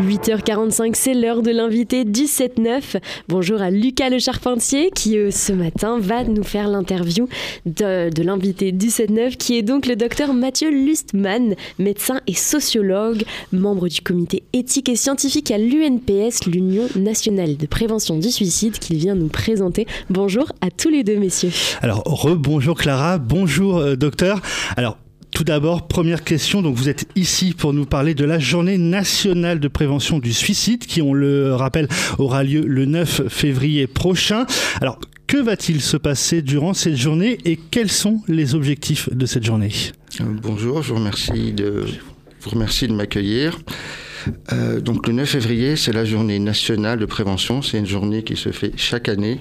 8h45, c'est l'heure de l'invité 17-9. Bonjour à Lucas Le Charpentier qui, euh, ce matin, va nous faire l'interview de, de l'invité 17-9 qui est donc le docteur Mathieu Lustmann, médecin et sociologue, membre du comité éthique et scientifique à l'UNPS, l'Union nationale de prévention du suicide, qu'il vient nous présenter. Bonjour à tous les deux, messieurs. Alors, rebonjour Clara, bonjour euh, docteur. Alors, tout d'abord, première question. Donc, vous êtes ici pour nous parler de la journée nationale de prévention du suicide qui, on le rappelle, aura lieu le 9 février prochain. Alors, que va-t-il se passer durant cette journée et quels sont les objectifs de cette journée? Euh, Bonjour, je vous remercie de, vous de m'accueillir. Euh, donc le 9 février, c'est la journée nationale de prévention. C'est une journée qui se fait chaque année.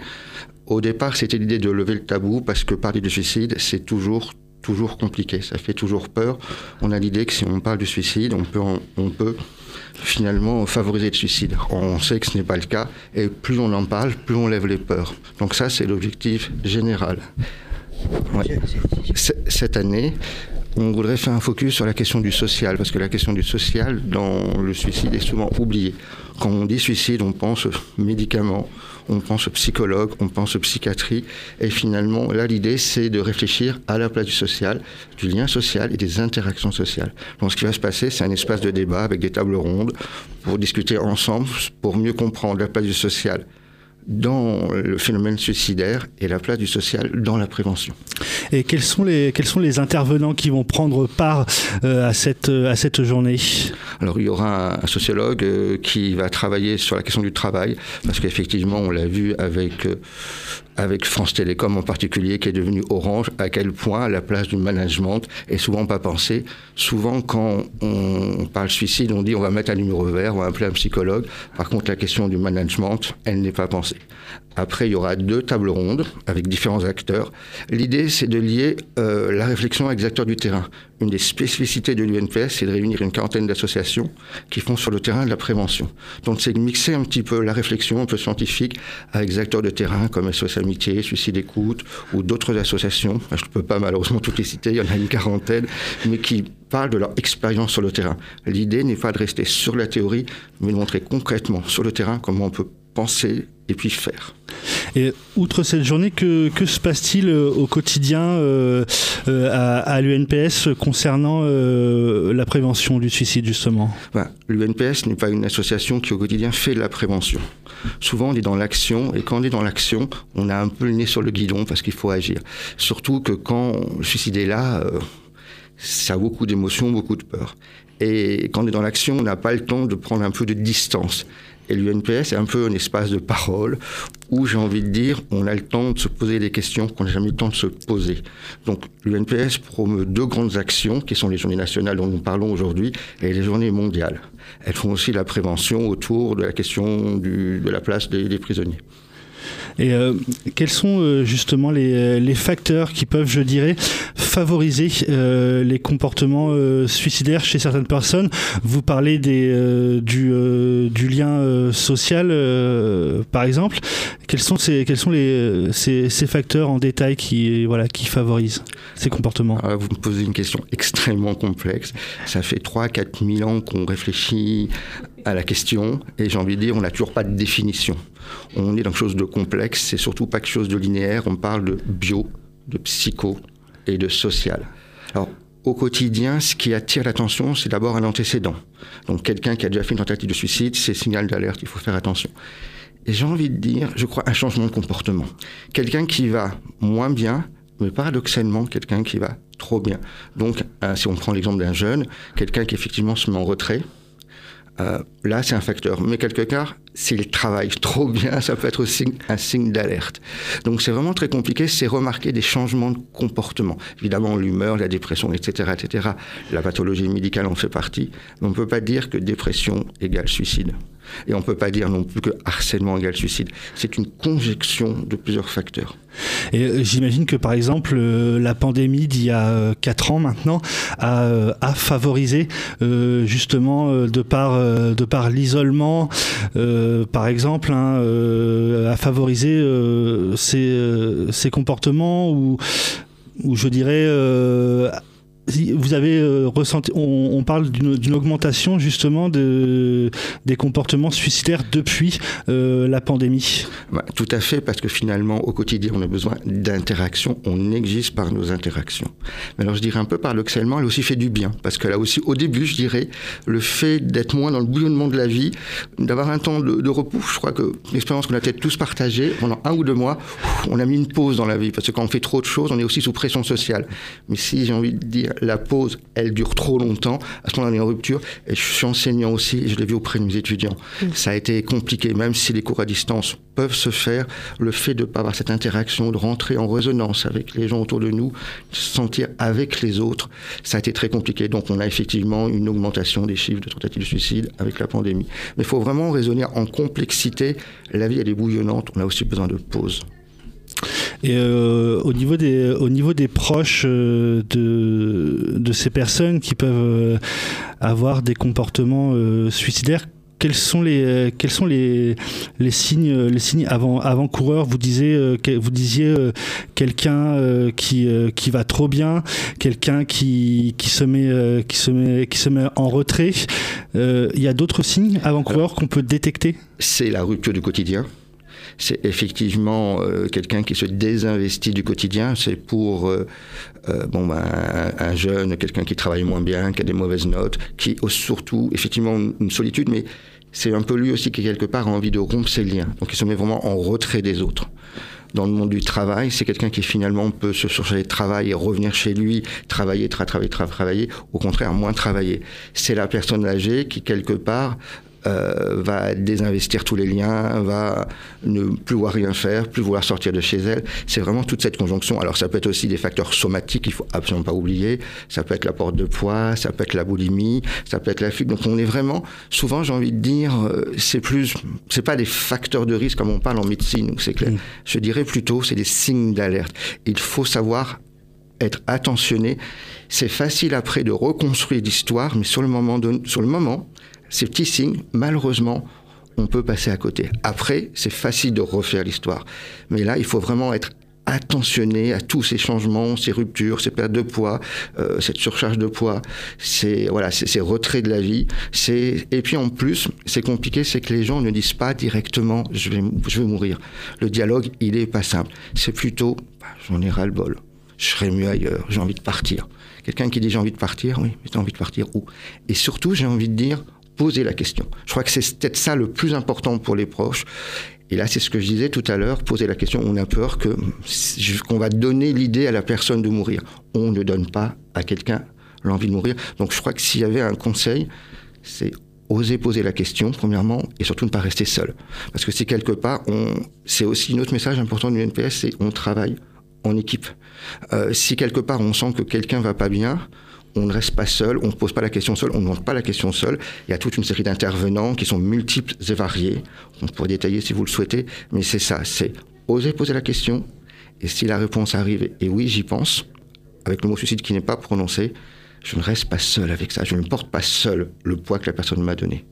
Au départ, c'était l'idée de lever le tabou parce que parler de suicide, c'est toujours toujours compliqué. Ça fait toujours peur. On a l'idée que si on parle du suicide, on peut, en- on peut finalement favoriser le suicide. On sait que ce n'est pas le cas. Et plus on en parle, plus on lève les peurs. Donc ça, c'est l'objectif général. Ouais. Cette année, on voudrait faire un focus sur la question du social, parce que la question du social dans le suicide est souvent oubliée. Quand on dit suicide, on pense médicaments, on pense psychologue, on pense psychiatrie, et finalement, là, l'idée, c'est de réfléchir à la place du social, du lien social et des interactions sociales. Donc, ce qui va se passer, c'est un espace de débat avec des tables rondes pour discuter ensemble, pour mieux comprendre la place du social dans le phénomène suicidaire et la place du social dans la prévention. Et quels sont les, quels sont les intervenants qui vont prendre part euh, à, cette, à cette journée? Alors il y aura un, un sociologue euh, qui va travailler sur la question du travail, parce qu'effectivement on l'a vu avec, euh, avec France Télécom en particulier, qui est devenu Orange, à quel point la place du management est souvent pas pensée. Souvent quand on parle suicide, on dit on va mettre un numéro vert, on va appeler un psychologue. Par contre la question du management, elle n'est pas pensée. Après, il y aura deux tables rondes avec différents acteurs. L'idée, c'est de lier euh, la réflexion avec les acteurs du terrain. Une des spécificités de l'UNPS, c'est de réunir une quarantaine d'associations qui font sur le terrain de la prévention. Donc, c'est de mixer un petit peu la réflexion un peu scientifique avec des acteurs de terrain comme SOS Amitié, Suicide Écoute ou d'autres associations. Je ne peux pas malheureusement toutes les citer, il y en a une quarantaine, mais qui parlent de leur expérience sur le terrain. L'idée n'est pas de rester sur la théorie, mais de montrer concrètement sur le terrain comment on peut penser et puis faire. Et outre cette journée, que, que se passe-t-il euh, au quotidien euh, euh, à, à l'UNPS concernant euh, la prévention du suicide, justement? Ben, L'UNPS n'est pas une association qui au quotidien fait de la prévention. Souvent on est dans l'action et quand on est dans l'action, on a un peu le nez sur le guidon parce qu'il faut agir. Surtout que quand le suicide est là, ça a beaucoup d'émotions, beaucoup de peur. Et quand on est dans l'action, on n'a pas le temps de prendre un peu de distance. Et l'UNPS est un peu un espace de parole où j'ai envie de dire, on a le temps de se poser des questions qu'on n'a jamais eu le temps de se poser. Donc l'UNPS promeut deux grandes actions qui sont les journées nationales dont nous parlons aujourd'hui et les journées mondiales. Elles font aussi la prévention autour de la question de la place des prisonniers. Et euh, quels sont euh, justement les, les facteurs qui peuvent, je dirais, favoriser euh, les comportements euh, suicidaires chez certaines personnes? Vous parlez des, euh, du, euh, du lien social, par exemple. Quels sont, ces, quels sont les, ces, ces facteurs en détail qui, voilà, qui favorisent ces comportements? Alors là, vous me posez une question extrêmement complexe. Ça fait 3-4 000 ans qu'on réfléchit à la question et j'ai envie de dire, on n'a toujours pas de définition. On est dans quelque chose de complexe, c'est surtout pas quelque chose de linéaire. On parle de bio, de psycho et de social. Alors, au quotidien, ce qui attire l'attention, c'est d'abord un antécédent. Donc, quelqu'un qui a déjà fait une tentative de suicide, c'est signal d'alerte, il faut faire attention. Et j'ai envie de dire, je crois, un changement de comportement. Quelqu'un qui va moins bien, mais paradoxalement, quelqu'un qui va trop bien. Donc, euh, si on prend l'exemple d'un jeune, quelqu'un qui effectivement se met en retrait, euh, là, c'est un facteur. Mais quelque part, s'il travaille trop bien, ça peut être aussi un signe d'alerte. Donc, c'est vraiment très compliqué. C'est remarquer des changements de comportement. Évidemment, l'humeur, la dépression, etc., etc. La pathologie médicale en fait partie. Mais on ne peut pas dire que dépression égale suicide. Et on ne peut pas dire non plus que harcèlement égale suicide. C'est une conjonction de plusieurs facteurs. Et euh, j'imagine que par exemple euh, la pandémie d'il y a 4 ans maintenant a, favorisé justement de par, de par l'isolement par exemple hein, a favorisé ces, ces comportements ou ou je dirais vous avez euh, ressenti, on, parle d'une augmentation justement de, des comportements suicidaires depuis euh, la pandémie. Bah, tout à fait, parce que finalement, au quotidien, on a besoin d'interaction, on existe par nos interactions. Mais alors je dirais un peu paradoxalement, elle aussi fait du bien, parce que là aussi, au début, je dirais, le fait d'être moins dans le bouillonnement de la vie, d'avoir un temps de, repos, je crois que l'expérience qu'on a peut-être tous partagée, pendant un ou deux mois, on a mis une pause dans la vie, parce que quand on fait trop de choses, on est aussi sous pression sociale. Mais si j'ai envie de dire la pause, elle dure trop longtemps. À ce moment-là, on est en rupture. Et je suis enseignant aussi, et je l'ai vu auprès de mes étudiants. Ça a été compliqué, même si les cours à distance peuvent se faire. Le fait de ne pas avoir cette interaction, de rentrer en résonance avec les gens autour de nous, de se sentir avec les autres, ça a été très compliqué. Donc, on a effectivement une augmentation des chiffres de tentatives de suicide avec la pandémie. Mais il faut vraiment raisonner en complexité. La vie, elle est bouillonnante. On a aussi besoin de pause. Et euh, au, niveau des, au niveau des proches euh, de, de ces personnes qui peuvent euh, avoir des comportements suicidaires, quels sont les quels sont les, les signes les signes avant avant coureur vous disiez vous disiez quelqu'un qui qui va trop bien quelqu'un qui qui se met qui se met qui se met en retrait. Il y a d'autres signes avant coureur qu'on peut détecter? c'est la rupture du quotidien c'est effectivement euh, quelqu'un qui se désinvestit du quotidien. C'est pour euh, euh, bon, ben, un, jeune, quelqu'un qui travaille moins bien, qui a des mauvaises notes, qui a surtout effectivement une solitude, mais c'est un peu lui aussi qui quelque part a envie de rompre ses liens. Donc il se met vraiment en retrait des autres dans le monde du travail, c'est quelqu'un qui finalement peut se surcharger de travail et revenir chez lui, travailler, travailler, travailler, au contraire, moins travailler. C'est la personne âgée qui, quelque part, euh, va désinvestir tous les liens, va ne plus vouloir rien faire, plus vouloir sortir de chez elle. C'est vraiment toute cette conjonction. Alors ça peut être aussi des facteurs somatiques, il faut absolument pas oublier. Ça peut être la porte de poids, ça peut être la boulimie, ça peut être la fuite. Donc on est vraiment, souvent j'ai envie de dire, euh, c'est plus, c'est pas des facteurs de risque comme on parle en médecine, c'est clair. Mm. Je dirais plutôt, c'est des signes d'alerte. Il faut savoir être attentionné. C'est facile après de reconstruire l'histoire, mais sur le moment, sur le moment, ces petits signes, malheureusement, on peut passer à côté. Après, c'est facile de refaire l'histoire. Mais là, il faut vraiment être attentionné à tous ces changements, ces ruptures, ces pertes de poids, euh, cette surcharge de poids, ces voilà, ces, retraits de la vie. Et puis en plus, c'est compliqué, c'est que les gens ne disent pas directement je vais je mourir. Le dialogue, il est pas simple. C'est plutôt bah, j'en ai ras le bol. Je serais mieux ailleurs. J'ai envie de partir. Quelqu'un qui dit j'ai envie de partir, oui, mais as envie de partir où? Et surtout, j'ai envie de dire poser la question. Je crois que c'est peut-être ça le plus important pour les proches. Et là, c'est ce que je disais tout à l'heure, poser la question, on a peur que qu'on va donner l'idée à la personne de mourir. On ne donne pas à quelqu'un l'envie de mourir. Donc je crois que s'il y avait un conseil, c'est oser poser la question, premièrement, et surtout ne pas rester seul. Parce que si quelque part, c'est aussi un autre message important du NPS, c'est on travaille en équipe. Euh, si quelque part on sent que quelqu'un va pas bien, on ne reste pas seul, on ne pose pas la question seul, on ne demande pas la question seul. Il y a toute une série d'intervenants qui sont multiples et variés. On pourrait détailler si vous le souhaitez, mais c'est ça, c'est oser poser la question. Et si la réponse arrive, et oui, j'y pense, avec le mot suicide qui n'est pas prononcé, je ne reste pas seul avec ça. Je ne porte pas seul le poids que la personne m'a donné.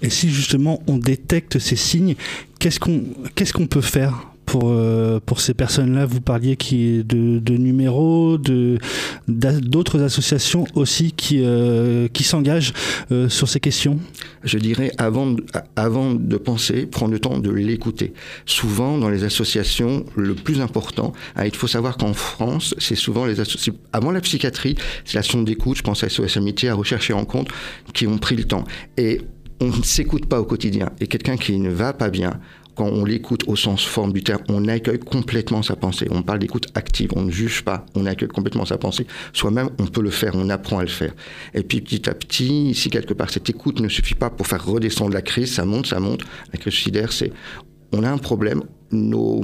Et si justement on détecte ces signes, qu'est-ce qu'on qu'est-ce qu'on peut faire pour, euh, pour ces personnes-là Vous parliez qui, de, de numéros, de, d'autres associations aussi qui, euh, qui s'engagent euh, sur ces questions? Je dirais, avant, avant de penser, prendre le temps de l'écouter. Souvent, dans les associations, le plus important, hein, il faut savoir qu'en France, c'est souvent les associations, avant la psychiatrie, c'est la sonde d'écoute, je pense à SOS Amitié, à Recherche et Rencontre, qui ont pris le temps. Et on ne s'écoute pas au quotidien. Et quelqu'un qui ne va pas bien, quand on l'écoute au sens forme du terme, on accueille complètement sa pensée. On parle d'écoute active, on ne juge pas, on accueille complètement sa pensée. Soi-même, on peut le faire, on apprend à le faire. Et puis petit à petit, si quelque part cette écoute ne suffit pas pour faire redescendre la crise, ça monte, ça monte. La crise suicidaire, c'est on a un problème, on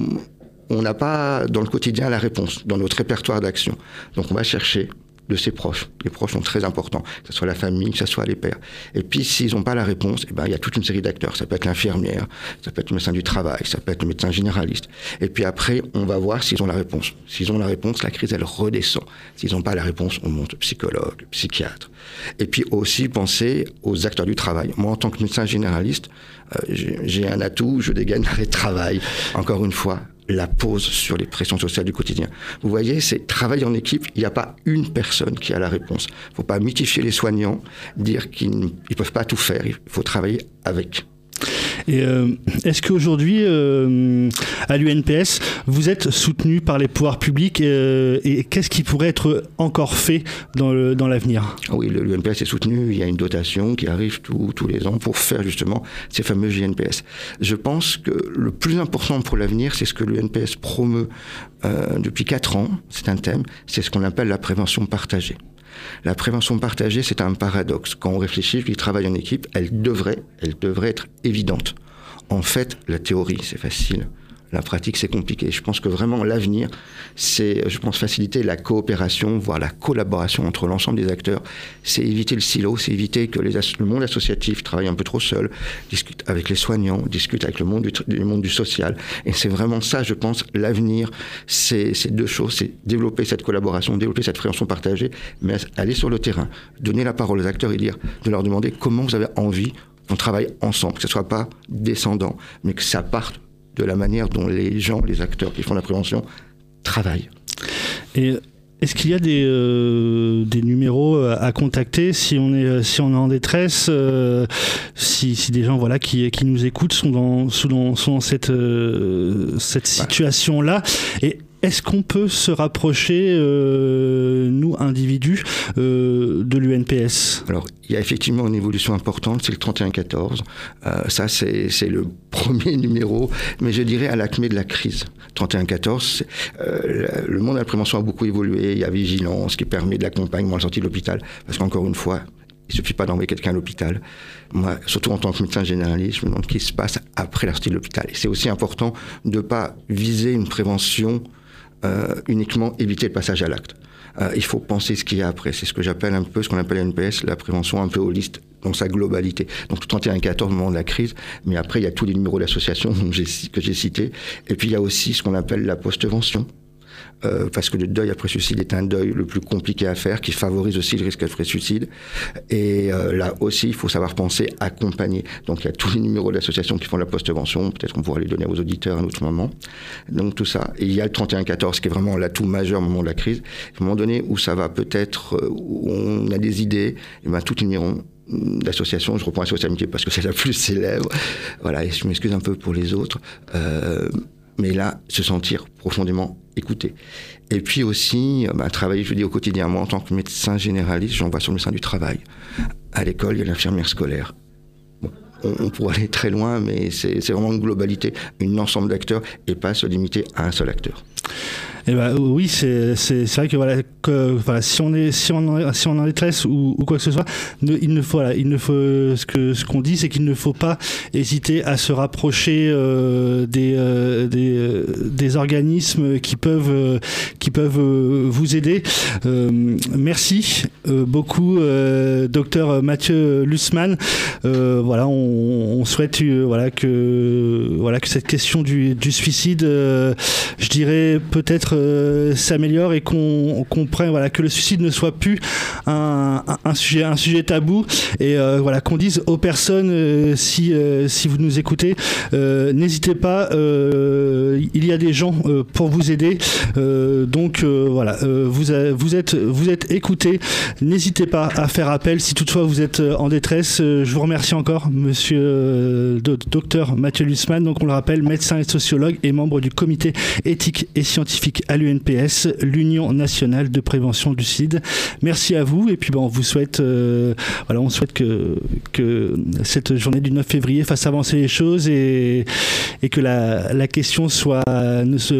n'a pas dans le quotidien la réponse, dans notre répertoire d'action. Donc on va chercher de ses proches. Les proches sont très importants, que ce soit la famille, que ce soit les pères. Et puis, s'ils n'ont pas la réponse, eh ben, il y a toute une série d'acteurs. Ça peut être l'infirmière, ça peut être le médecin du travail, ça peut être le médecin généraliste. Et puis après, on va voir s'ils ont la réponse. S'ils ont la réponse, la crise, elle redescend. S'ils n'ont pas la réponse, on monte psychologue, psychiatre. Et puis aussi penser aux acteurs du travail. Moi, en tant que médecin généraliste, euh, j'ai un atout, je dégaine l'arrêt de travail. Encore une fois, la pause sur les pressions sociales du quotidien. Vous voyez, c'est travailler en équipe, il n'y a pas une personne qui a la réponse. Il ne faut pas mythifier les soignants, dire qu'ils ne peuvent pas tout faire, il faut travailler avec. Et euh, est-ce qu'aujourd'hui, euh, à l'UNPS, vous êtes soutenu par les pouvoirs publics euh, et qu'est-ce qui pourrait être encore fait dans, dans l'avenir? Oui, l'UNPS est soutenu. Il y a une dotation qui arrive tous les ans pour faire justement ces fameux JNPS. Je pense que le plus important pour l'avenir, c'est ce que l'UNPS promeut depuis 4 ans. C'est un thème. C'est ce qu'on appelle la prévention partagée. La prévention partagée, c'est un paradoxe. Quand on réfléchit, qu'il travaille en équipe, elle devrait, elle devrait être évidente. En fait, la théorie, c'est facile. La pratique, c'est compliqué. Je pense que vraiment l'avenir, c'est, je pense, faciliter la coopération, voire la collaboration entre l'ensemble des acteurs. C'est éviter le silo, c'est éviter que le monde associatif travaille un peu trop seul, discute avec les soignants, discute avec le monde du, monde du social. Et c'est vraiment ça, je pense, l'avenir. C'est deux choses. C'est développer cette collaboration, développer cette prévention partagée, mais aller sur le terrain, donner la parole aux acteurs et dire, de leur demander comment vous avez envie qu'on travaille ensemble, que ce ne soit pas descendant, mais que ça parte de la manière dont les gens, les acteurs qui font la prévention, travaillent. Et est-ce qu'il y a des, euh, des, numéros à contacter si on est, si on est en détresse, euh, si, si, des gens voilà, qui, qui nous écoutent sont dans, sont dans, sont dans cette, euh, cette bah. situation-là? Et est-ce qu'on peut se rapprocher, euh, nous, individus, euh, de l'UNPS? Alors, il y a effectivement une évolution importante, c'est le 3114. Euh, ça, c'est le premier numéro, mais je dirais à l'acmé de la crise. 3114, euh, le monde de la prévention a beaucoup évolué. Il y a vigilance qui permet de l'accompagnement à la sortie de l'hôpital. Parce qu'encore une fois, il ne suffit pas d'envoyer quelqu'un à l'hôpital. Moi, surtout en tant que médecin généraliste, je me demande ce qui se passe après la sortie de l'hôpital. Et c'est aussi important de ne pas viser une prévention euh, uniquement éviter le passage à l'acte. Euh, il faut penser ce qu'il y a après. C'est ce que j'appelle un peu, ce qu'on appelle NPS, la prévention un peu holiste dans sa globalité. Donc 31-14 au moment de la crise, mais après il y a tous les numéros d'association que j'ai cités. Et puis il y a aussi ce qu'on appelle la postvention. Euh, parce que le deuil après suicide est un deuil le plus compliqué à faire, qui favorise aussi le risque de suicide. Et euh, là aussi, il faut savoir penser accompagner. Donc il y a tous les numéros d'associations qui font la postvention, peut-être qu'on pourra les donner aux auditeurs à un autre moment. Donc tout ça. Et il y a le 31-14 qui est vraiment l'atout majeur au moment de la crise. À un moment donné où ça va peut-être, euh, où on a des idées, et ben tout numéro d'association, je reprends la Amitié parce que c'est la plus célèbre. Voilà, et je m'excuse un peu pour les autres. Euh, mais là, se sentir profondément écouté. Et puis aussi, euh, bah, travailler, je dis au quotidien, moi en tant que médecin généraliste, j'en vois sur le médecin du travail. À l'école, il y a l'infirmière scolaire. on, on, pourrait aller très loin, mais c'est vraiment une globalité, un ensemble d'acteurs, et pas se limiter à un seul acteur. Eh ben, oui, c'est vrai que voilà, que, voilà, si on est si on si on en détresse ou, ou, quoi que ce soit, il ne faut il ne faut ce que ce qu'on dit, c'est qu'il ne faut pas hésiter à se rapprocher euh, des, euh, des, euh, des organismes qui peuvent euh, qui peuvent euh, vous aider. merci beaucoup, docteur Mathieu Lussmann. voilà, on, on souhaite voilà que voilà que cette question du, du suicide, je dirais peut-être euh, s'améliore et qu'on comprenne voilà, que le suicide ne soit plus un, sujet, un sujet tabou et euh, voilà, qu'on dise aux personnes euh, si, si vous nous écoutez, n'hésitez pas, il y a des gens pour vous aider. donc voilà, vous, vous, êtes, vous êtes écoutés. N'hésitez pas à faire appel si toutefois vous êtes en détresse. je vous remercie encore, monsieur docteur Mathieu Lussmann. Donc on le rappelle, médecin et sociologue et membre du comité éthique et scientifique à l'UNPS, l'Union nationale de prévention du CID. Merci à vous et puis ben, on vous souhaite, euh, voilà, on souhaite que, que cette journée du 9 février fasse avancer les choses et, et que la, la question soit, ne se,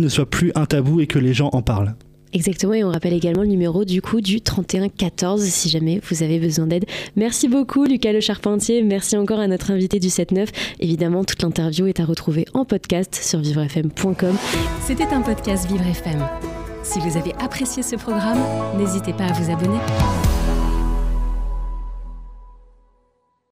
ne soit plus un tabou et que les gens en parlent. Exactement, et on rappelle également le numéro du coup du 3114 si jamais vous avez besoin d'aide. Merci beaucoup Lucas Le Charpentier, merci encore à notre invité du 7-9. Évidemment, toute l'interview est à retrouver en podcast sur vivrefm.com. C'était un podcast Vivre FM. Si vous avez apprécié ce programme, n'hésitez pas à vous abonner.